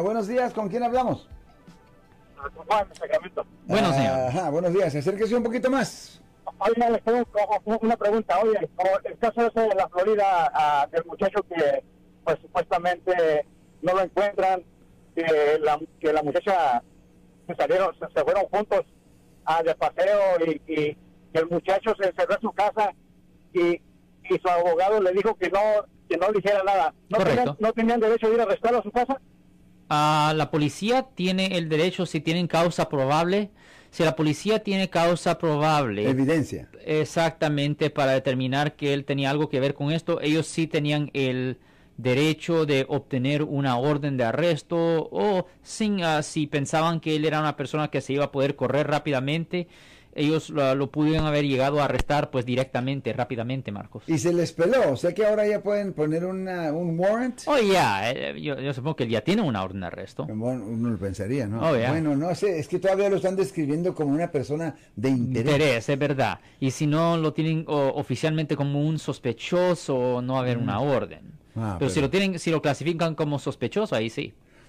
Buenos días, ¿con quién hablamos? Juan, Sacramento. Bueno, señor. Ajá, buenos días, acérquese un poquito más. Oiga, les tengo una pregunta. Oye, el caso ese de la Florida, ah, del muchacho que pues supuestamente no lo encuentran, que la, que la muchacha se salieron, se, se fueron juntos a de paseo y, y el muchacho se encerró en su casa y, y su abogado le dijo que no que no dijera nada. ¿No Correcto. tenían, ¿No tenían derecho de ir a arrestarlo a su casa? Ah, la policía tiene el derecho, si tienen causa probable, si la policía tiene causa probable, Evidencia. exactamente para determinar que él tenía algo que ver con esto, ellos sí tenían el derecho de obtener una orden de arresto o sin, ah, si pensaban que él era una persona que se iba a poder correr rápidamente, ellos lo, lo pudieron haber llegado a arrestar pues directamente, rápidamente, Marcos. Y se les peló. Sé que ahora ya pueden poner una, un warrant. Oh, ya, eh, yo, yo supongo que él ya tiene una orden de arresto. Bueno, uno lo pensaría, ¿no? Oh, ya. Bueno, no sé, es que todavía lo están describiendo como una persona de interés. interés, es verdad. Y si no lo tienen o, oficialmente como un sospechoso, no va a haber una orden. Ah, pero, si pero- lo tienen, si lo clasifican como sospechoso, ahí sí.